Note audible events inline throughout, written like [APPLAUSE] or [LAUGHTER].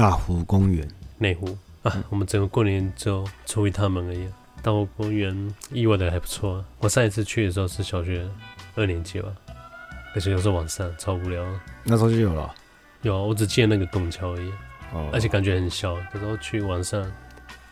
大湖公园，内湖啊，嗯、我们整个过年就出一趟门而已。大湖公园意外的还不错、啊，我上一次去的时候是小学二年级吧，而且又是晚上，超无聊。那时候就有了，有啊，我只记得那个拱桥而已，哦、而且感觉很小。那时候去晚上。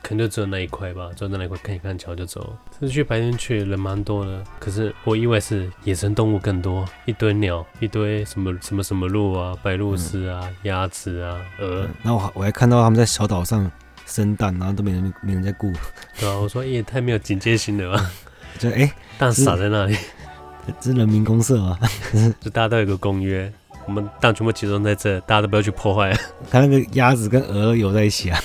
可能就只有那一块吧，就在那一块看一看桥就走。这次去白天去人蛮多的，可是我意外是野生动物更多，一堆鸟，一堆什么什么什么鹿啊，白鹭鸶啊，鸭、嗯、子啊，鹅。然后我还我还看到他们在小岛上生蛋，然后都没人没人在顾。对啊，我说也太没有警戒心了吧？就哎，蛋撒在那里，这是人民公社啊，[LAUGHS] 就大家都有个公约，我们蛋全部集中在这，大家都不要去破坏。[LAUGHS] 看那个鸭子跟鹅游在一起啊。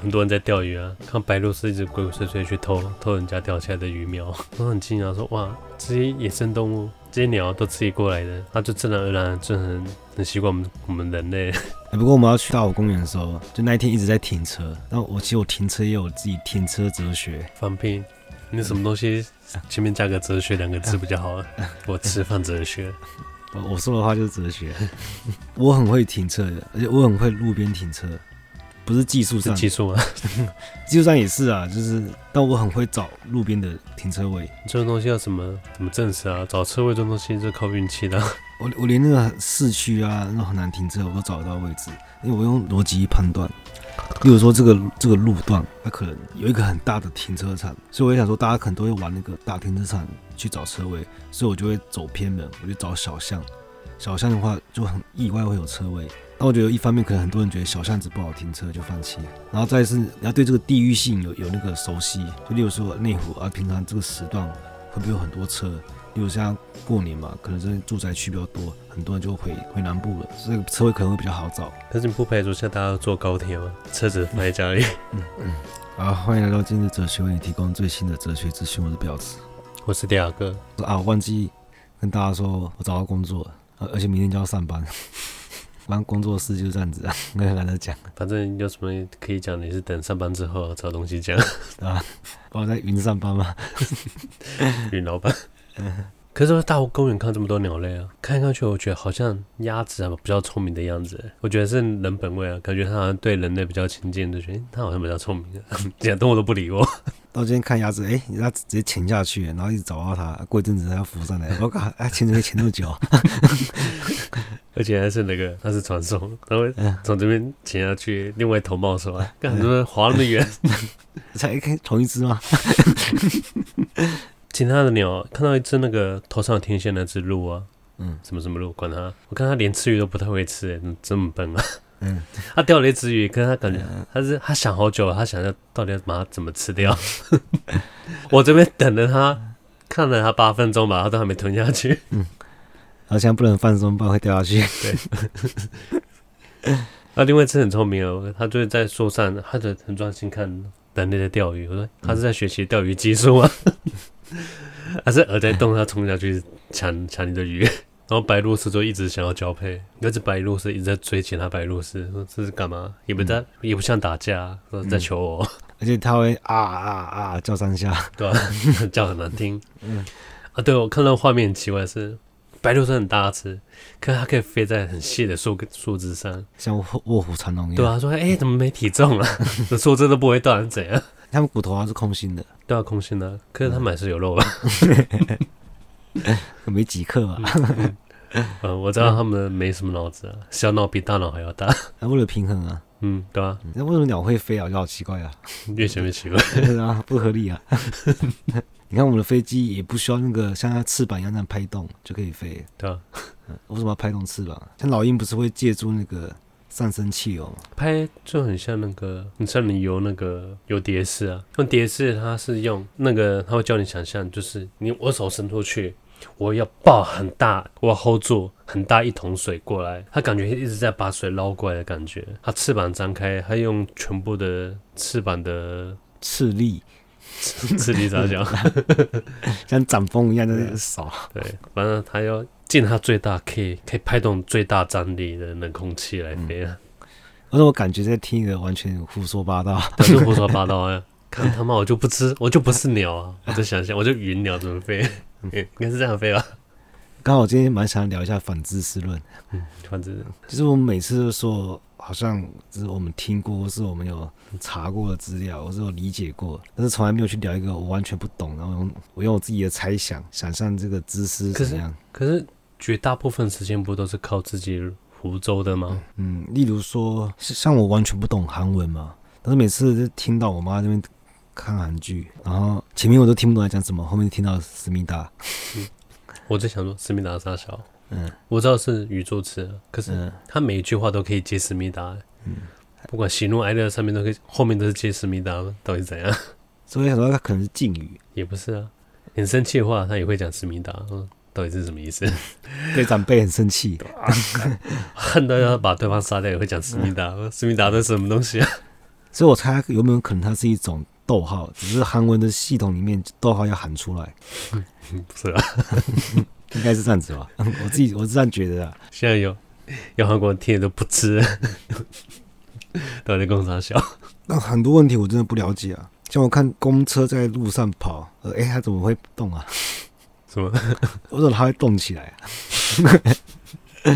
很多人在钓鱼啊，看白鹭是一直鬼鬼祟祟去偷偷人家钓起来的鱼苗，[LAUGHS] 我很惊讶说哇，这些野生动物，这些鸟都自己过来的，它就自然而然就很很习惯我们我们人类。[LAUGHS] 不过我们要去大湖公园的时候，就那一天一直在停车，那我其实我停车也有自己停车哲学。放屁，你什么东西前面加个哲学两个字比较好？[LAUGHS] 我吃饭哲学，我说的话就是哲学。我很会停车的，而且我很会路边停车。不是技术上，技术吗？[LAUGHS] 技术上也是啊，就是，但我很会找路边的停车位。这种东西要怎么怎么证实啊？找车位这种东西是靠运气的。我我连那个市区啊，那种很难停车，我都找得到位置，因为我用逻辑判断。例如说这个这个路段，它可能有一个很大的停车场，所以我也想说，大家可能都会往那个大停车场去找车位，所以我就会走偏门，我就找小巷。小巷的话就很意外会有车位。那我觉得一方面可能很多人觉得小巷子不好停车就放弃，然后再是你要对这个地域性有有那个熟悉，就例如说内湖啊，平常这个时段会不会有很多车？例如像过年嘛，可能这住宅区比较多，很多人就回回南部了，这个车位可能会比较好找。但是你不排除像大家坐高铁吗？车子放在家里。嗯嗯。好，欢迎来到今日哲学，为你提供最新的哲学资讯。我是表子，我是第二个。啊，我忘记跟大家说，我找到工作了，而且明天就要上班。反工作室就这样子啊，我也懒得讲。反正有什么可以讲，你是等上班之后找东西讲 [LAUGHS] 啊。我在云上班吗？[LAUGHS] 云老板。可是大湖公园看这么多鸟类啊，看来看去，我觉得好像鸭子啊比较聪明的样子。我觉得是人本位啊，感觉它好像对人类比较亲近，就觉得它好像比较聪明的。[LAUGHS] 其他动物都不理我。到今天看鸭子，哎、欸，它直接潜下去，然后一直找到它，过一阵子它要浮上来。[LAUGHS] 我靠，哎，潜怎么潜那么久？[LAUGHS] 而且还是那个，它是传送，它会从这边潜下去，另外一头冒出来，干什么滑那么远？[LAUGHS] 才一看同一只吗？其他的鸟看到一只那个头上有天线那只鹿啊，嗯，什么什么鹿，管它，我看它连吃鱼都不太会吃，哎，这么笨啊！嗯，他钓了一只鱼，可是他感觉他是他想好久了，他想要到底要把它怎么吃掉。[LAUGHS] 我这边等了他，看了他八分钟吧，他都还没吞下去。嗯，好像不能放松，不然会掉下去。对。那 [LAUGHS] 另外一只很聪明哦，他就是在树上，他就很专心看人类的钓鱼。我说他是在学习钓鱼技术吗？[LAUGHS] 还是饵在动，他冲下去抢抢你的鱼，然后白鹭鸶就一直想要交配，那只白鹭鸶一直在追其他白鹭鸶，说这是干嘛？也不在，嗯、也不像打架，说在求我，[LAUGHS] 而且它会啊啊啊叫三下，对吧、啊？[LAUGHS] 叫很难听。[LAUGHS] 嗯啊，对，我看到画面很奇怪是，白鹭鸶很大只，可是它可以飞在很细的树树枝上，像卧卧虎藏龙一样。对啊，说哎、欸，怎么没体重啊？这树枝都不会断，怎样？他们骨头还是空心的，对啊，空心的。可是他们还是有肉吧？[LAUGHS] 没几克吧？嗯，我知道他们没什么脑子啊，小脑比大脑还要大。[LAUGHS] 那为了平衡啊，嗯，对啊。那为什么鸟会飞啊？就好奇怪啊，越想越奇怪，[LAUGHS] 啊，不合理啊。你看我们的飞机也不需要那个像它翅膀一样那样拍动就可以飞，对啊。为什么要拍动翅膀？像老鹰不是会借助那个？上升器哦，拍就很像那个，你像你游那个游蝶式啊，用蝶式它是用那个，它会教你想象，就是你我手伸出去，我要抱很大，我要 hold 住很大一桶水过来，它感觉一直在把水捞过来的感觉。它翅膀张开，它用全部的翅膀的斥力，斥力咋讲？[LAUGHS] 像掌风一样的扫。[LAUGHS] 对，反正它要。尽它最大可以可以拍动最大张力的冷空气来飞啊！而且我感觉在听一个完全胡说八道，都是胡说八道啊！[LAUGHS] 看他妈，我就不知我就不是鸟啊！我就想象，我就云鸟怎么飞？应该是这样飞吧？刚好我今天蛮想聊一下反知识论。嗯，反知识。其实我们每次都说好像就是我们听过，或是我们有查过的资料，或是有理解过，但是从来没有去聊一个我完全不懂，然后用我用我自己的猜想想象这个知识怎么样。可是，可是绝大部分时间不都是靠自己胡诌的吗？嗯，例如说，像我完全不懂韩文嘛，但是每次听到我妈这边看韩剧，然后前面我都听不懂他讲什么，后面听到思密达，嗯，[LAUGHS] 我在想说思密达啥小。嗯，我知道是宇宙词，可是他每一句话都可以接思密达。嗯，不管喜怒哀乐上面都可以，后面都是接思密达，到底怎样？[LAUGHS] 所以想说他可能是敬语，也不是啊。很生气的话，他也会讲思密达。嗯，到底是什么意思？[LAUGHS] 对长辈很生气，恨到要把对方杀掉，也会讲思密达。思密达是什么东西啊？所以我猜有没有可能它是一种逗号，只是韩文的系统里面逗号要喊出来。不是啊。[LAUGHS] 应该是这样子吧，[LAUGHS] 我自己我是这样觉得啊。现在有有韩国人听的都不吃，[LAUGHS] 到底工厂小？那很多问题我真的不了解啊。像我看公车在路上跑，呃，哎，它怎么会动啊？什么？我怎么它会动起来啊？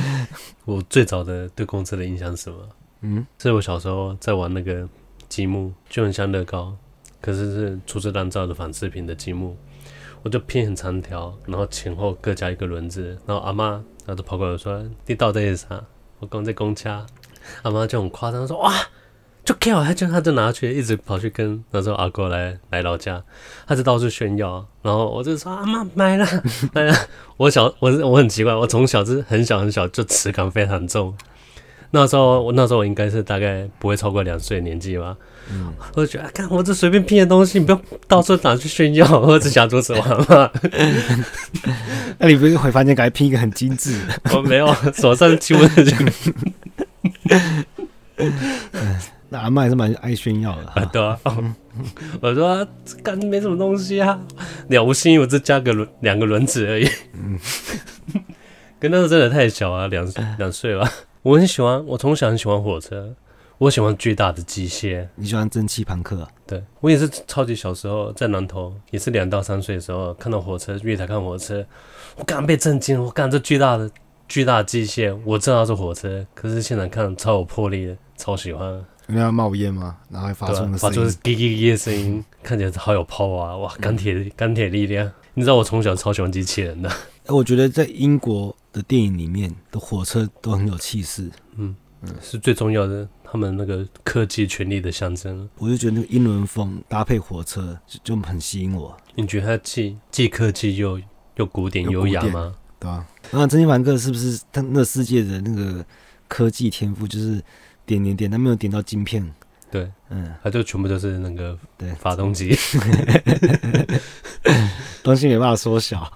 我最早的对公车的印象是什么？嗯，是我小时候在玩那个积木，就很像乐高，可是是粗制滥造的仿制品的积木。我就拼很长条，然后前后各加一个轮子，然后阿妈然后就跑过来说：“你到底是啥？”我刚在公车，阿妈就很夸张说：“哇，就给我，她就她就拿去，一直跑去跟那时候阿哥来来老家，他就到处炫耀，然后我就说：阿妈买了买了。我小我我很奇怪，我从小是很小很小就齿感非常重，那时候我那时候我应该是大概不会超过两岁年纪吧。嗯，我就觉得，看我这随便拼的东西，你不要到处拿去炫耀，我只想做什么嘛。那你不是回房间给他拼一个很精致？我没有，手上就问就。那阿嬷还是蛮爱炫耀的，啊对啊。我说，干没什么东西啊，了不起，我只加个轮两个轮子而已。嗯，[LAUGHS] 跟那时候真的太小啊，两两岁吧。我很喜欢，我从小很喜欢火车。我喜欢巨大的机械。你喜欢蒸汽朋克啊？对，我也是超级小时候在南头，也是两到三岁的时候看到火车，月台看火车，我刚被震惊，我干这巨大的巨大的机械，我知道是火车，可是现场看超有魄力的，超喜欢。因为它冒烟吗？然后还发出发出滴滴滴的声音，看起来好有 power 啊！哇，钢铁钢铁力量。你知道我从小超喜欢机器人的。我觉得在英国的电影里面的火车都很有气势。嗯嗯，是最重要的。他们那个科技权力的象征，我就觉得那个英伦风搭配火车就就很吸引我。你觉得它既既科技又又古典优雅吗？对啊。那蒸汽朋克是不是他那世界的那个科技天赋？就是点点点，他没有点到晶片。对，嗯，他就全部都是那个对发动机，[LAUGHS] 东西没办法缩小。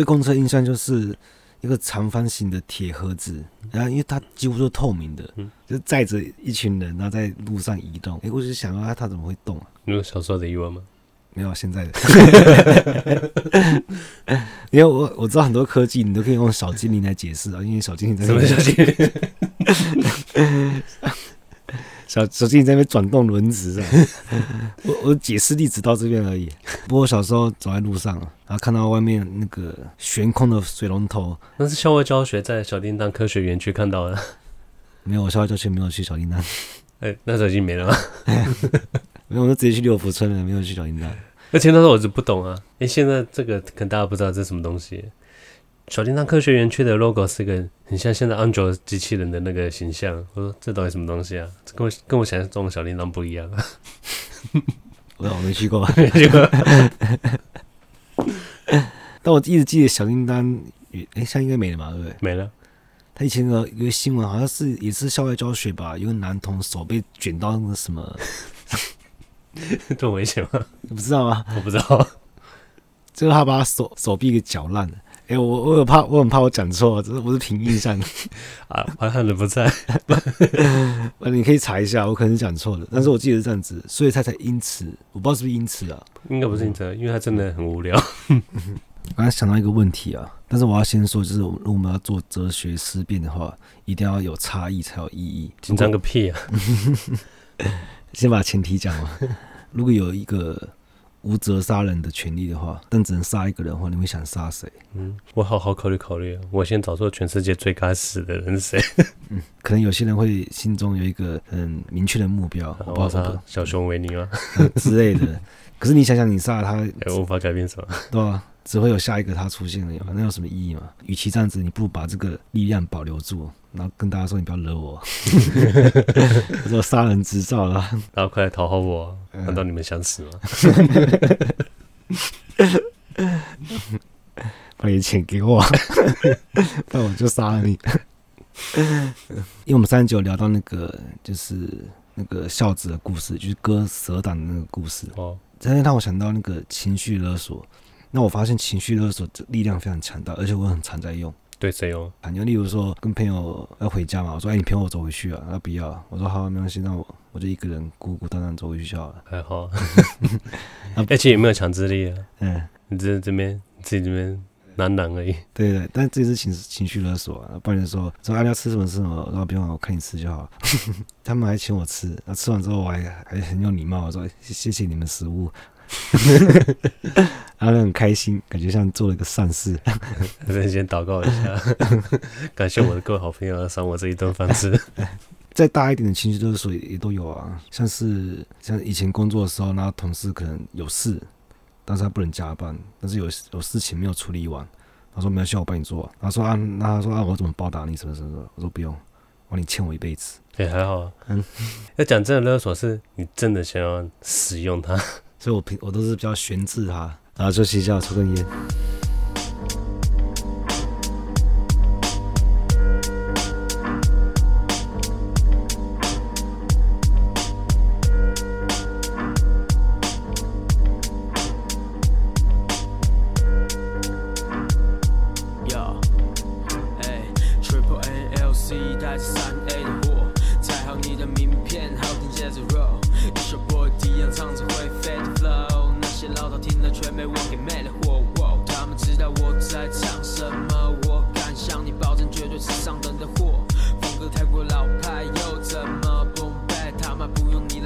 我对公车印象就是。一个长方形的铁盒子，然后因为它几乎都是透明的，嗯，就载着一群人，然后在路上移动。哎，我就想啊它，它怎么会动啊？你有小时候的疑问吗？没有，现在的。[LAUGHS] 因为我我知道很多科技，你都可以用小精灵来解释啊，因为小精灵在什么小精灵？[LAUGHS] 小手机在那边转动轮子，[LAUGHS] 我我解释例子到这边而已。不过小时候走在路上，然后看到外面那个悬空的水龙头，那是校外教学，在小叮当科学园区看到的。没有，我校外教学没有去小叮当。[LAUGHS] 哎，那时候已经没了吗？[LAUGHS] 没有，我就直接去六福村了，没有去小叮当。而且那时候我是不懂啊。哎，现在这个可能大家不知道这是什么东西。小叮当科学园区的 logo 是个很像现在安卓机器人的那个形象。我说这到底什么东西啊？这跟我跟我想象中的小叮当不一样。我我没去过，没去过。但我一直记得小叮当，哎，现在应该没了嘛？对不对？没了。他以前有一个新闻，好像是也是校外教学吧？有个男童手被卷到那个什么，[LAUGHS] 这么危险吗？你不知道吗？我不知道。最后他把手手臂给绞烂了。哎、欸，我我有怕，我很怕我讲错，这是不是凭印象 [LAUGHS] 啊？好像人不在，你可以查一下，我可能讲错了，但是我记得是这样子，所以他才因此，我不知道是不是因此啊？应该不是因此，因为他真的很无聊。[LAUGHS] 我刚才想到一个问题啊，但是我要先说，就是如果我们要做哲学思辨的话，一定要有差异才有意义。紧张个屁啊！先把前提讲完。[LAUGHS] 如果有一个无责杀人的权利的话，但只能杀一个人的话，你会想杀谁？嗯，我好好考虑考虑。我先找出全世界最该死的人是谁？嗯，可能有些人会心中有一个很明确的目标，我不知道小熊维尼吗？之类的。[LAUGHS] 可是你想想，你杀了他，也无法改变什么，对吧？只会有下一个他出现了，那有什么意义嘛？与其这样子，你不如把这个力量保留住，然后跟大家说：“你不要惹我，[LAUGHS] [LAUGHS] 我说杀人执照了，然后快来讨好我。”难道你们想死吗？[LAUGHS] 把你的钱给我，[LAUGHS] 不然我就杀了你。[LAUGHS] 因为我们三十九聊到那个，就是那个孝子的故事，就是割蛇胆的那个故事。哦，真的让我想到那个情绪勒索。那我发现情绪勒索这力量非常强大，而且我很常在用。对谁用？反正例如说跟朋友要回家嘛，我说：“哎，你陪我走回去啊？”他不要，我说：“好，没关系，那我我就一个人孤孤单单走回去就好了。[LAUGHS] ”还好，[LAUGHS] 而且 [LAUGHS] 也没有强制力啊。嗯，你这这边自己这边懒懒而已。对对，但这是情情绪勒索啊！不然说说哎，你要吃什么吃什么，然后别管我看你吃就好。他们还请我吃，那吃完之后我还还很有礼貌，我说：“谢谢你们食物。” [LAUGHS] 然后很开心，感觉像做了一个善事。先祷告一下，[LAUGHS] 感谢我的各位好朋友赏我这一顿饭吃。[LAUGHS] 再大一点的情绪勒索也都有啊，像是像以前工作的时候，然后同事可能有事，但是他不能加班，但是有有事情没有处理完，他说没有需要我帮你做，他说啊，那他说啊，我怎么报答你什么什么什么？我说不用，我说你欠我一辈子。也、欸、还好啊，嗯，要讲真的勒索是你真的想要使用它。所以我平我都是比较悬置它，然后就睡觉抽根烟。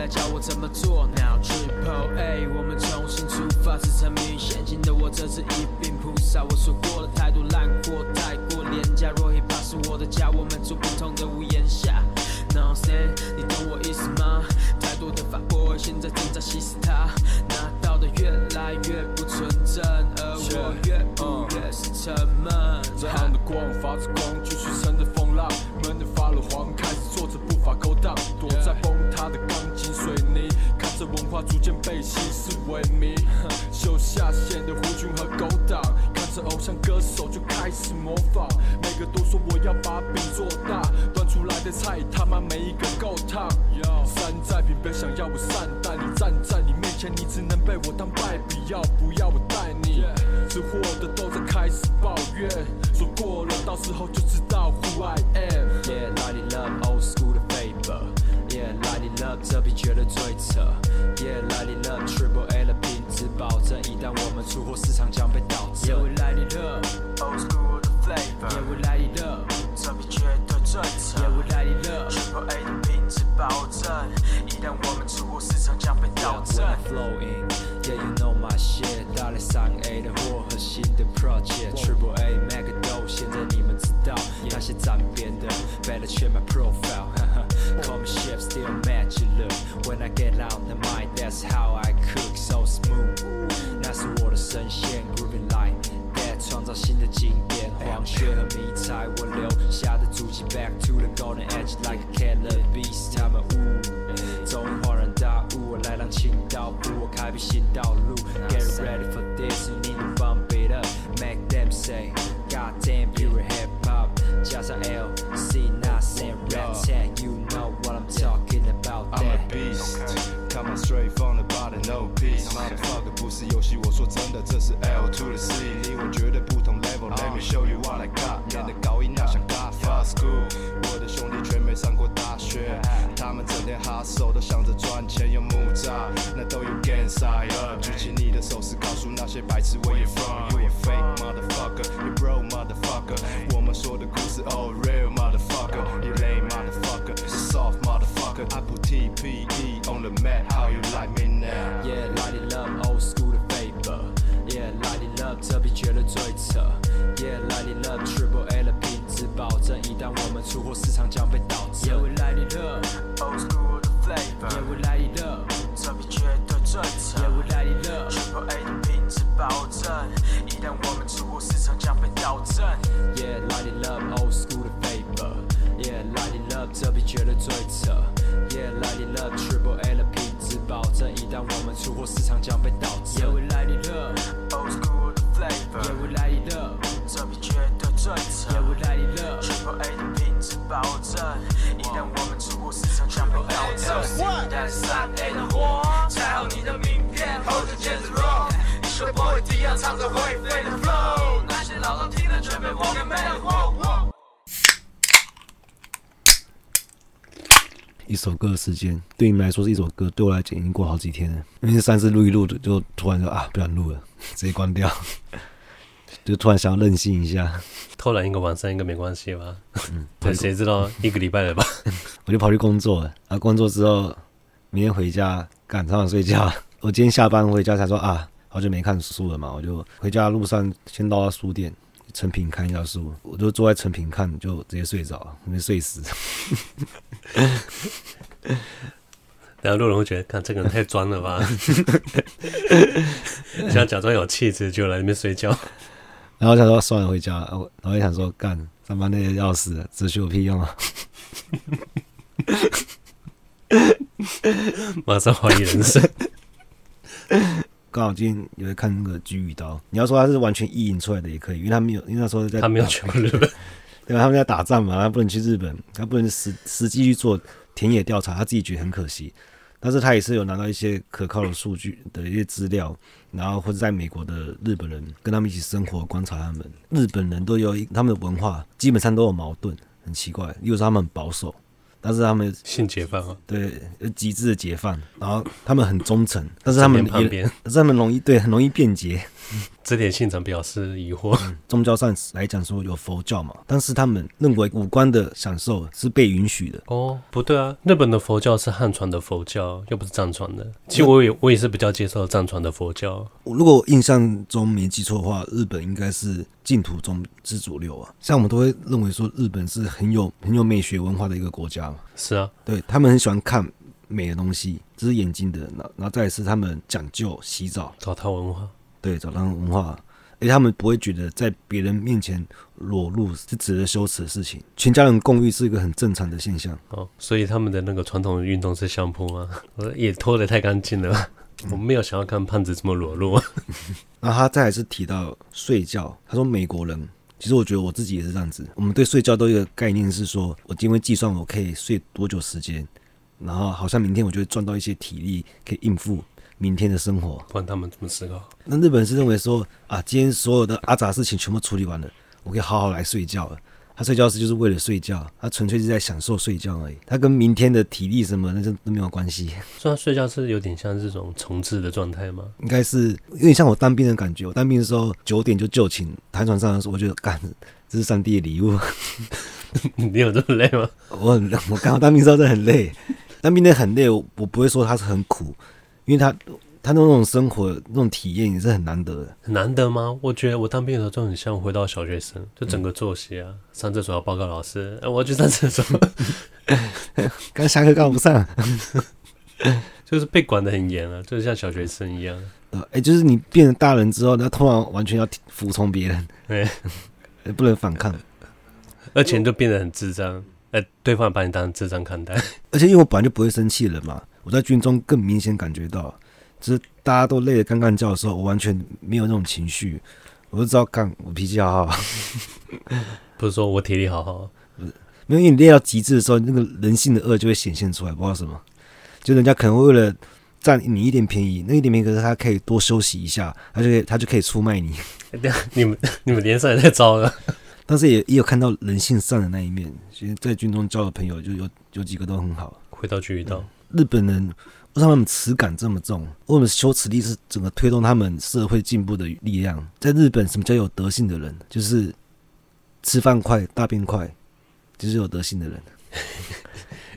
来教我怎么做？Now triple a，我们重新出发，是沉迷于陷阱的我，这次一并屠杀。我说过了，太多烂货，太过廉价。若 hip hop 是我的家，我们住不同的屋檐下。Now say，你懂我意思吗？太多的反骨，现在正在吸食它，拿到的越来越不纯正，而我越补越是沉闷。这喊的光发着光，继续乘着风浪，闷的发了慌，开始做着不法勾当，躲在。文化逐渐被稀释萎靡 [LAUGHS] 秀下限的胡军和狗党看着偶像歌手就开始模仿。每个都说我要把饼做大端出来的菜他妈没一个够烫。山寨品别想要我善待你站在你面前你只能被我当败笔要不要我带你。吃货的都在开始抱怨说过了到时候就知道 who i am yeah lighting love old school 的 paper yeah lighting love 这笔钱的却和迷彩，我留下的足迹 back to the golden age。出货，市场将被导首歌的时间，对你们来说是一首歌，对我来讲已经过好几天了。因为上次录一录的，就突然就啊，不想录了，[LAUGHS] 直接关掉，[LAUGHS] 就突然想要任性一下，偷懒一个晚上应该没关系吧？嗯，对，[LAUGHS] 谁知道一个礼拜了吧？我就跑去工作了，啊，工作之后，明天回家赶上睡觉。我今天下班回家才说啊，好久没看书了嘛，我就回家路上先到了书店。成品看一下书，我就坐在成品看，就直接睡着，没睡死。[LAUGHS] 然后路人会觉得，看这个人太装了吧？[LAUGHS] 想假装有气质，就来那边睡觉。然后他说算了，回家。然后想说干上班累得要死，只学有屁用啊！[LAUGHS] 马上怀疑人生。刚好今天也会看那个《菊与刀》，你要说他是完全意淫出来的也可以，因为他没有，因为那时候在他没有去过日本，[LAUGHS] 对吧？他们在打仗嘛，他不能去日本，他不能实实际去做田野调查，他自己觉得很可惜。但是他也是有拿到一些可靠的数据的一些资料，然后或者在美国的日本人跟他们一起生活，观察他们，日本人都有他们的文化，基本上都有矛盾，很奇怪，又是他们很保守。但是他们性解放啊，对，极致的解放。然后他们很忠诚，但是他们也，但是他们容易对，很容易辩解。这点现场表示疑惑。嗯、宗教上来讲说有佛教嘛，但是他们认为五官的享受是被允许的。哦，不对啊，日本的佛教是汉传的佛教，又不是藏传的。其实我也我也是比较接受藏传的佛教。如果我印象中没记错的话，日本应该是净土宗之主流啊。像我们都会认为说日本是很有很有美学文化的一个国家嘛。是啊，对他们很喜欢看美的东西，这是眼睛的。然后再来是他们讲究洗澡，澡堂文化。对，澡堂文化，而且他们不会觉得在别人面前裸露是值得羞耻的事情，全家人共浴是一个很正常的现象。哦，所以他们的那个传统运动是相扑吗？也脱得太干净了，我没有想要看胖子这么裸露。[LAUGHS] 然后他再来是提到睡觉，他说美国人，其实我觉得我自己也是这样子，我们对睡觉都有一个概念是说，我今天计算我可以睡多久时间，然后好像明天我就会赚到一些体力可以应付。明天的生活，不管他们怎么思考。那日本人是认为说啊，今天所有的阿杂事情全部处理完了，我可以好好来睡觉了。他睡觉是就是为了睡觉，他纯粹是在享受睡觉而已。他跟明天的体力什么那就都没有关系。所以他睡觉是有点像这种重置的状态吗？应该是有点像我当兵的感觉。我当兵的时候九点就就寝，躺床上的时候我觉得干，这是上帝的礼物。[LAUGHS] 你有这么累吗？我很我刚好当兵的时候真的很累，当兵的很累，我我不会说他是很苦。因为他他那种生活那种体验也是很难得的，很难得吗？我觉得我当兵的时候就很像回到小学生，就整个作息啊，嗯、上厕所要报告老师，哎、我要去上厕所，[LAUGHS] 刚下课赶不上，[LAUGHS] 就是被管的很严啊，就是像小学生一样。哎、欸，就是你变成大人之后，那突然完全要服从别人，对，不能反抗，而且就变得很智障，哎、欸，对方把你当智障看待，[LAUGHS] 而且因为我本来就不会生气了嘛。我在军中更明显感觉到，就是大家都累得干干叫的时候，我完全没有那种情绪，我就知道干我脾气好好，不是说我体力好好，不是，因为你累到极致的时候，那个人性的恶就会显现出来，不知道什么，就人家可能会为了占你一点便宜，那一点便宜可是他可以多休息一下，他就可以他就可以出卖你。[LAUGHS] 你们你们联赛也太糟了，但是也也有看到人性善的那一面。其实，在军中交的朋友就有有几个都很好。回到菊与刀。日本人为什么他们耻感这么重？为什么羞耻力是整个推动他们社会进步的力量？在日本，什么叫有德性的人？就是吃饭快、大便快，就是有德性的人。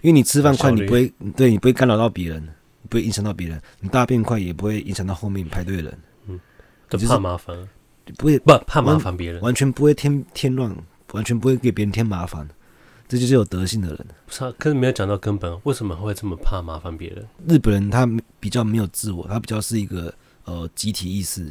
因为你吃饭快，你不会对你不会干扰到别人，不会影响到别人；你大便快，也不会影响到后面排队的人。嗯，就怕麻烦，不会不怕麻烦别人，完全不会添添乱，完全不会给别人添麻烦。这就是有德性的人。不是啊，可是没有讲到根本，为什么会这么怕麻烦别人？日本人他比较没有自我，他比较是一个呃集体意识，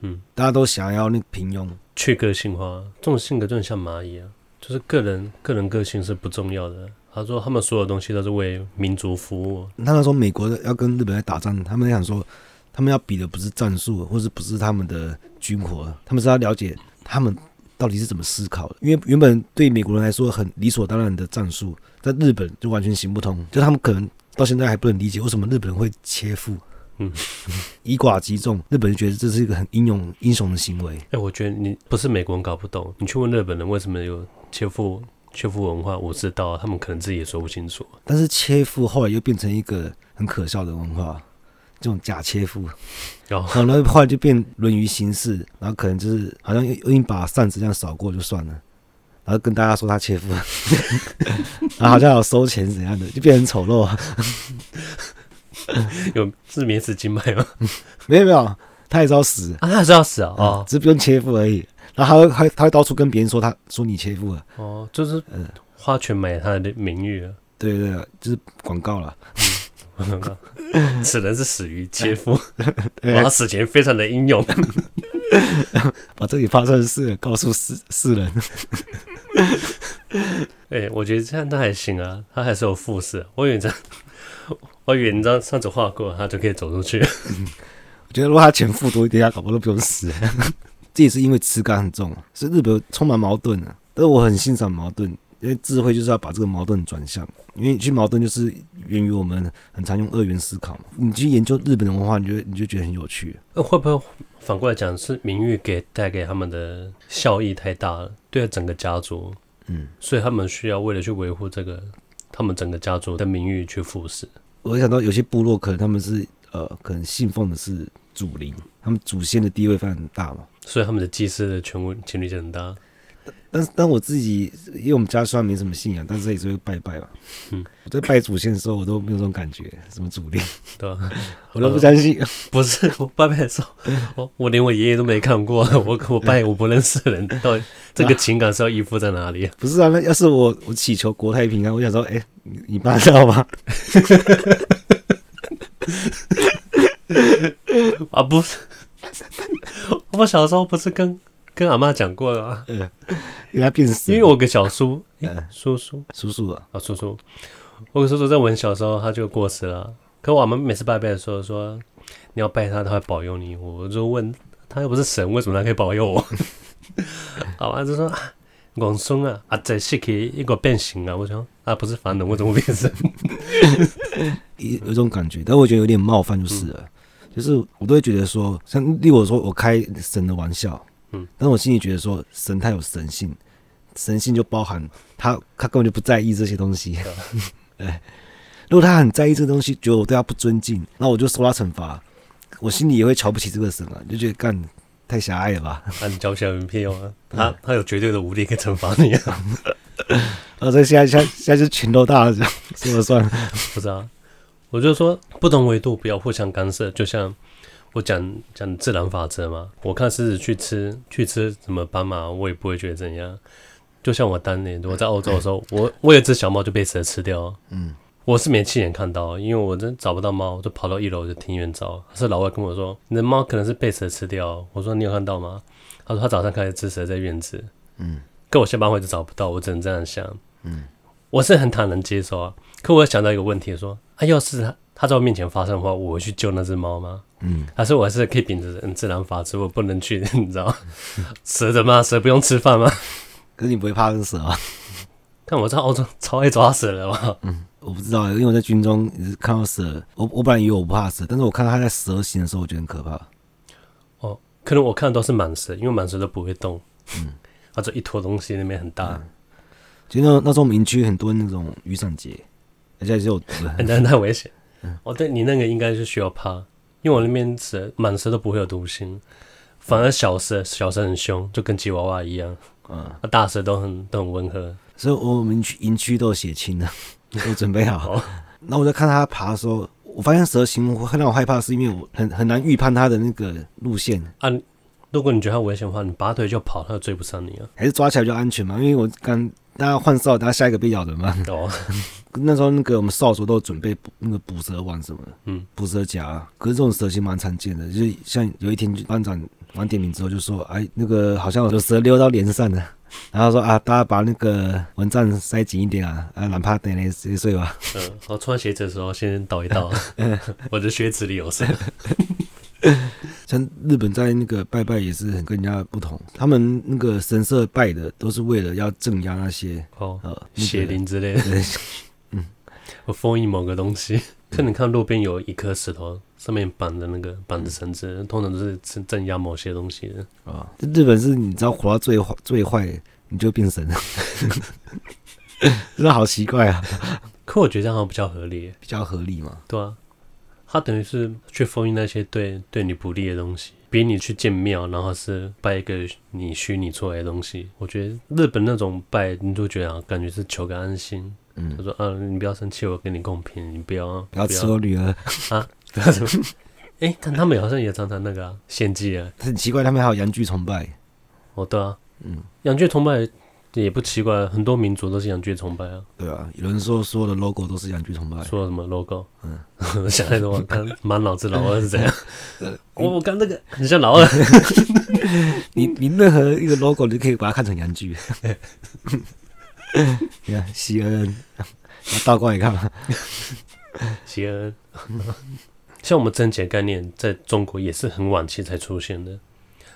嗯，大家都想要那个平庸、去个性化，这种性格就很像蚂蚁啊，就是个人个人个性是不重要的。他说他们所有东西都是为民族服务。他那时候美国的要跟日本来打仗，他们想说，他们要比的不是战术，或者不是他们的军火，他们是要了解他们。到底是怎么思考的？因为原本对美国人来说很理所当然的战术，在日本就完全行不通。就他们可能到现在还不能理解为什么日本人会切腹，嗯，[LAUGHS] 以寡击众。日本人觉得这是一个很英勇英雄的行为。哎、欸，我觉得你不是美国人搞不懂，你去问日本人为什么有切腹切腹文化，我知道，他们可能自己也说不清楚。但是切腹后来又变成一个很可笑的文化。这种假切腹，然后呢，后来就变沦于形式，然后可能就是好像用一把扇子这样扫过就算了，然后跟大家说他切腹，[LAUGHS] 然后好像要收钱怎样的，就变成丑陋。有是免死金牌吗？没有没有，他也是要死。啊，他也是要死啊，哦，只是不用切腹而已。然后他会他他会到处跟别人说他说你切腹了，哦，就是嗯，花钱买他的名誉啊，对对，就是广告了。[LAUGHS] [LAUGHS] 此人是死于切腹，[LAUGHS] 他死前非常的英勇，[LAUGHS] 把这里发生的事告诉世世人。哎、欸，我觉得这样他还行啊，他还是有复式。我以为这样，我以为你知道上次画过，他就可以走出去。我觉得如果他钱付多一点，他搞不好都不用死。这也是因为吃感很重，是日本充满矛盾啊。但是我很欣赏矛盾。因为智慧就是要把这个矛盾转向，因为去矛盾就是源于我们很常用二元思考嘛。你去研究日本的文化，你就你就觉得很有趣。那会不会反过来讲，是名誉给带给他们的效益太大了，对整个家族，嗯，所以他们需要为了去维护这个他们整个家族的名誉去服侍。我想到有些部落可能他们是呃，可能信奉的是祖灵，他们祖先的地位非常很大嘛，所以他们的祭祀的权威权力就很大。但但我自己，因为我们家虽然没什么信仰，但是也是会拜拜嘛。嗯，我在拜祖先的时候，我都没有这种感觉，什么祖灵，对吧？我都不相信。不是我拜拜的时候，我我连我爷爷都没看过，[LAUGHS] 我我拜我不认识的人，到底这个情感是要依附在哪里？不是啊，那要是我我祈求国泰平安，我想说，哎，你你爸知道吗？[LAUGHS] 啊，不是，[LAUGHS] 我小时候不是跟。跟阿妈讲过了啊，嗯，因为他变死，因为我个小叔，[LAUGHS] 欸、叔叔叔叔啊，啊叔叔，我个叔叔在我小时候他就过世了。可我们每次拜拜的时候说，你要拜他，他会保佑你。我就问他又不是神，为什么他可以保佑我？[LAUGHS] 好吧就说，公孙啊，啊这是可以一个变形啊。我想啊，不是凡人，我怎么变神？有有种感觉，但我觉得有点冒犯就是了，嗯、就是我都会觉得说，像例如说我开神的玩笑。嗯，但我心里觉得说，神他有神性，神性就包含他，他根本就不在意这些东西。哎，[LAUGHS] 如果他很在意这个东西，觉得我对他不尊敬，那我就受他惩罚，我心里也会瞧不起这个神啊，就觉得干太狭隘了吧？[LAUGHS] 那你交小人屁用啊？他他有绝对的武力可以惩罚你啊！[LAUGHS] 啊，所以现在现在现在就拳头大了，这样说了算。不是啊，我就说不同维度不要互相干涉，就像。我讲讲自然法则嘛，我看狮子去吃去吃什么斑马，我也不会觉得怎样。就像我当年我在欧洲的时候，[LAUGHS] 我我有只小猫就被蛇吃掉，嗯，我是没亲眼看到，因为我真找不到猫，我就跑到一楼的庭院找。是老外跟我说，你的猫可能是被蛇吃掉。我说你有看到吗？他说他早上开始吃蛇在院子，嗯，可我下班回就找不到，我只能这样想，嗯，我是很坦然接受啊。可我想到一个问题，说啊，要是他他在我面前发生的话，我会去救那只猫吗？嗯，还是我还是可以秉着自然法则，我不能去，你知道吗？[LAUGHS] 蛇的吗？蛇不用吃饭吗？可是你不会怕这个蛇啊？看我在澳洲超爱抓蛇的嘛。嗯，我不知道，因为我在军中看到蛇，我我本来以为我不怕蛇，但是我看到它在蛇形的时候，我觉得很可怕。哦，可能我看的都是蟒蛇，因为蟒蛇都不会动。嗯，它就一坨东西那边很大。其实那那时候我们营区很多那种雨伞节，而且是有很很太危险。嗯，哦，对你那个应该是需要怕。因为我那边蛇满蛇都不会有毒性，反而小蛇小蛇很凶，就跟吉娃娃一样。嗯，啊，大蛇都很都很温和，所以我们区营区都有血清的，[LAUGHS] 都准备好。那我在看它爬的时候，我发现蛇形会让我害怕，是因为我很很难预判它的那个路线。啊，如果你觉得它危险的话，你拔腿就跑，它就追不上你啊。还是抓起来就安全嘛？因为我刚大家换哨，大家下一个被咬的嘛。哦，那时候那个我们哨所都准备捕那个捕蛇网什么的，嗯，捕蛇夹、啊。可是这种蛇其实蛮常见的，就是像有一天班长晚点名之后就说，哎，那个好像有蛇溜到脸上了。[LAUGHS] 然后说啊，大家把那个蚊帐塞紧一点啊，啊，哪怕等你直接睡吧。嗯，我穿鞋子的时候先倒一倒，[LAUGHS] 我的靴子里有蛇。[LAUGHS] 像日本在那个拜拜也是很跟人家不同，他们那个神社拜的都是为了要镇压那些哦呃邪灵之类的，[LAUGHS] 嗯，我封印某个东西。可你看路边有一颗石头，上面绑的那个绑着绳子，通常都是镇镇压某些东西的啊。日本是你知道活到最坏最坏，你就变神了，[LAUGHS] 真的好奇怪啊！可我觉得这样好像比较合理，比较合理嘛。对啊，他等于是去封印那些对对你不利的东西，逼你去建庙，然后是拜一个你虚拟出来的东西。我觉得日本那种拜，你就觉得啊，感觉是求个安心。嗯，他说：“啊，你不要生气，我跟你共平，你不要不要吃我女儿啊，不要什么？哎、欸，看他们好像也常常那个献祭啊，很奇怪，他们还有阳具崇拜。哦，对啊，嗯，阳具崇拜也不奇怪，很多民族都是阳具崇拜啊。对啊，有人说所有的 logo 都是阳具崇拜，说什么 logo？嗯，[LAUGHS] 我想太多，[LAUGHS] 满脑子老二是怎样？我我刚那个很像老二，[LAUGHS] 你你任何一个 logo 你可以把它看成阳具。”你看，西恩，倒过来看嘛。西恩，像我们贞洁概念，在中国也是很晚期才出现的，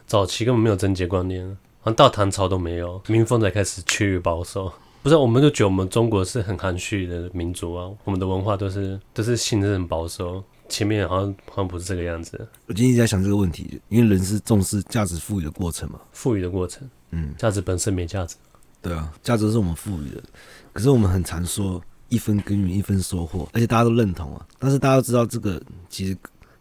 早期根本没有贞洁观念，好像到唐朝都没有，民风才开始趋于保守。不是，我们就觉得我们中国是很含蓄的民族啊，我们的文化都是都是信任很保守，前面好像好像不是这个样子。我今天一直在想这个问题，因为人是重视价值赋予的过程嘛，赋予的过程，嗯，价值本身没价值。对啊，价值是我们赋予的，可是我们很常说一分耕耘一分收获，而且大家都认同啊。但是大家都知道这个其实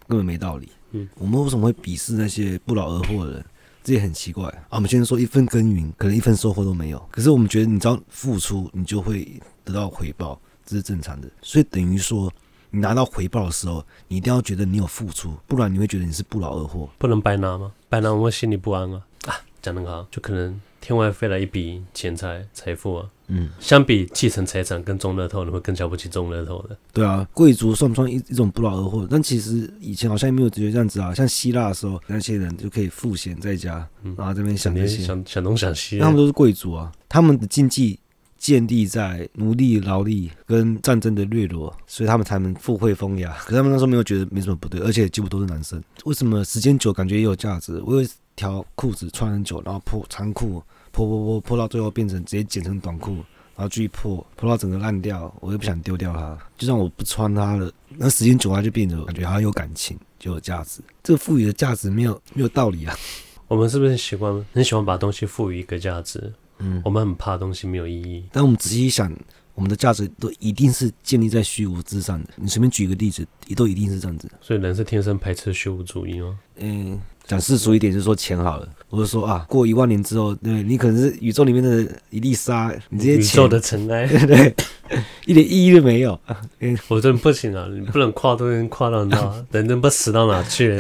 根本没道理。嗯，我们为什么会鄙视那些不劳而获的人？这也很奇怪啊。我们先说一份耕耘，可能一分收获都没有。可是我们觉得，你只要付出，你就会得到回报，这是正常的。所以等于说，你拿到回报的时候，你一定要觉得你有付出，不然你会觉得你是不劳而获。不能白拿吗？白拿我们心里不安啊。啊，讲得好，就可能。天外飞来一笔钱财财富啊，嗯，相比继承财产跟中乐透，你会更瞧不起中乐透的。对啊，贵族算不算一一种不劳而获？但其实以前好像也没有觉得这样子啊。像希腊的时候，那些人就可以赋闲在家，嗯、然后这边想这些想想东想西。他们都是贵族啊，他们的经济建立在奴隶劳力跟战争的掠夺，所以他们才能富贵风雅。可他们那时候没有觉得没什么不对，而且几乎都是男生。为什么时间久感觉也有价值？我有条裤子穿很久，然后破长裤。破破破破到最后变成直接剪成短裤，然后继续破破到整个烂掉，我又不想丢掉它，就算我不穿它了，那时间久了就变得感觉它有感情，就有价值。这个赋予的价值没有没有道理啊。[LAUGHS] 我们是不是习惯很喜欢把东西赋予一个价值？嗯，我们很怕东西没有意义。但我们仔细想，我们的价值都一定是建立在虚无之上的。你随便举一个例子，也都一定是这样子。所以人是天生排斥虚无主义吗？嗯。讲世俗一点，就是说钱好了，我就说啊，过一万年之后，对你可能是宇宙里面的一粒沙，你这些宇宙的尘埃，对，[LAUGHS] 对，一点意义都没有。[LAUGHS] 我真不行啊，你不能跨度，跨到哪，[LAUGHS] 人能不死到哪去？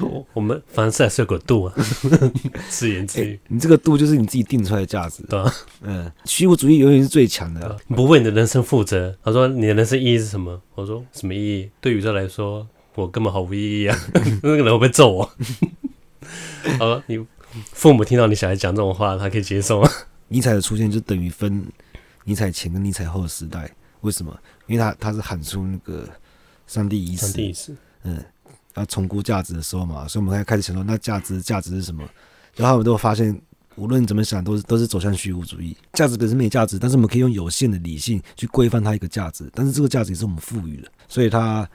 我我们凡事还是有个度啊，自言自语、欸。你这个度就是你自己定出来的价值，对啊，嗯，虚无主义永远是最强的、啊。你不为你的人生负责，他说你的人生意义是什么？我说什么意义？对宇宙来说。我根本毫无意义啊！[LAUGHS] 那个人会不会揍我？[LAUGHS] 好了，你父母听到你小孩讲这种话，他可以接受吗？尼采的出现就等于分尼采前跟尼采后的时代。为什么？因为他他是喊出那个上帝已死，上帝已死，嗯，要重估价值的时候嘛，所以我们才开始想说，那价值价值是什么？然后我们都会发现，无论怎么想，都是都是走向虚无主义。价值本身没价值，但是我们可以用有限的理性去规范它一个价值，但是这个价值也是我们赋予的，所以它。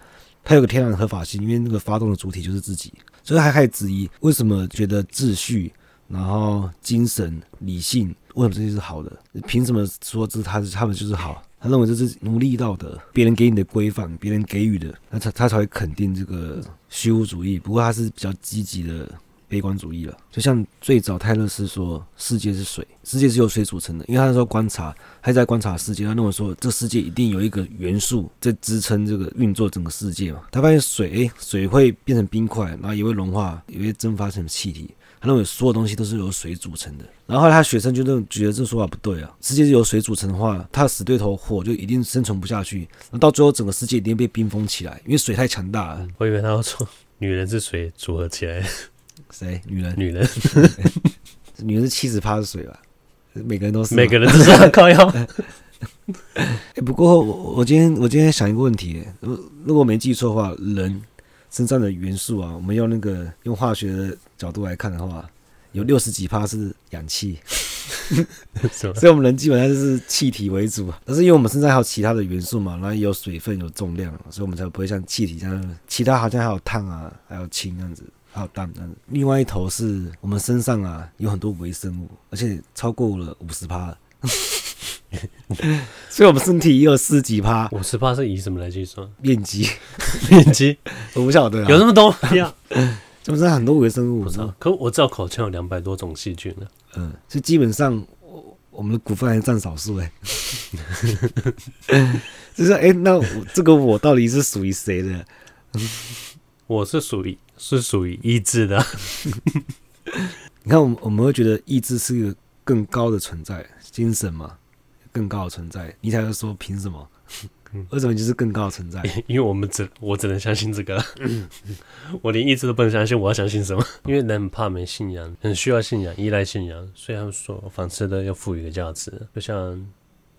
他有个天然的合法性，因为那个发动的主体就是自己，所以他还开始质疑为什么觉得秩序、然后精神、理性，为什么这些是好的？凭什么说这他是他们就是好？他认为这是奴隶道德，别人给你的规范，别人给予的，那他他才会肯定这个虚无主义。不过他是比较积极的。悲观主义了，就像最早泰勒斯说世界是水，世界是由水组成的，因为他那时候观察，他在观察世界，他认为说这世界一定有一个元素在支撑这个运作整个世界嘛。他发现水，诶，水会变成冰块，然后也会融化，也会蒸发成气体，他认为所有东西都是由水组成的。然后后来他学生就认觉得这说法不对啊，世界是由水组成的话，他的死对头火就一定生存不下去，那到最后整个世界一定被冰封起来，因为水太强大了。我以为他要说女人是水组合起来，谁？女人？女人？[LAUGHS] 女人是七十趴的水吧？每个人都是，每个人都是 [LAUGHS] 靠腰。[LAUGHS] 哎、欸，不过我我今天我今天想一个问题，如如果没记错的话，人身上的元素啊，我们用那个用化学的角度来看的话，有六十几趴是氧气，所以我们人基本上就是气体为主。但是因为我们身上还有其他的元素嘛，然后也有水分、有重量，所以我们才不会像气体这样。其他好像还有碳啊，还有氢这样子，还有氮这样子。另外一头是我们身上啊有很多微生物，而且超过了五十趴。[LAUGHS] 所以，我们身体也有四几趴。五十趴是以什么来计算？面积，面积，[LAUGHS] 我不晓得、啊，有那么多呀？是不是很多微生物？我知道，可我知道口腔有两百多种细菌呢。嗯，所以基本上，我我们的股份还占少数 [LAUGHS] 哎。就是哎、欸，那这个我到底是属于谁的？我是属于是属于意志的。[LAUGHS] 你看，我们我们会觉得意志是一个更高的存在。精神嘛，更高的存在，你才会说凭什么？为什么就是更高的存在？因为我们只我只能相信这个，[LAUGHS] 我连意志都不能相信，我要相信什么？因为人很怕没信仰，很需要信仰，依赖信仰，所以他们说反思的要赋予一个价值。就像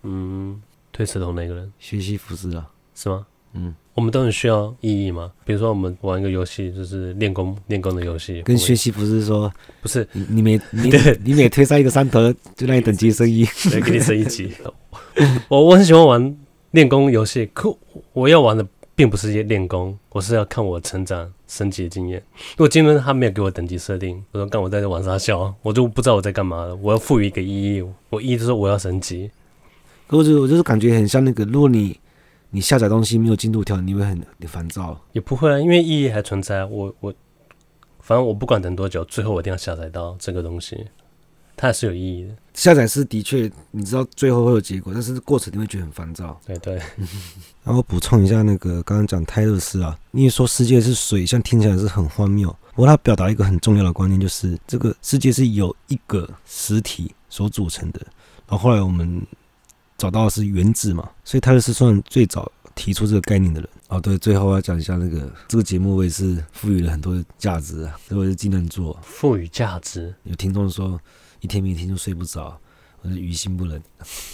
嗯，推石头那个人，薛西弗斯啊，是吗？嗯。我们都很需要意义嘛，比如说我们玩一个游戏，就是练功练功的游戏。跟学习不是说不是你你每你对你每推上一个山头，就让你等级升一，来给你升一级。我我很喜欢玩练功游戏，可我要玩的并不是些练功，我是要看我成长升级的经验。如果今天他没有给我等级设定，我说干我在这玩啥笑，我就不知道我在干嘛了。我要赋予一个意义，我意义就是我要升级。可是我就是感觉很像那个，如果你。你下载东西没有进度条，你会很烦躁。也不会啊，因为意义还存在。我我，反正我不管等多久，最后我一定要下载到这个东西，它还是有意义的。下载是的确，你知道最后会有结果，但是过程你会觉得很烦躁。对对。然后补充一下，那个刚刚讲泰勒斯啊，因为说世界是水，像听起来是很荒谬。不过他表达一个很重要的观念，就是这个世界是由一个实体所组成的。然后后来我们。找到的是原子嘛，所以他就是算最早提出这个概念的人。哦，对，最后要讲一下那个这个节目，我也是赋予了很多价值啊，所以我是尽量做。赋予价值，有听众说一天没听就睡不着，我是于心不忍。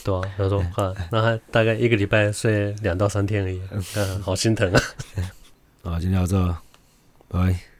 对啊，他说啊，[LAUGHS] 那他大概一个礼拜睡两到三天而已，嗯，[LAUGHS] 好心疼啊。好，今天到这，拜拜。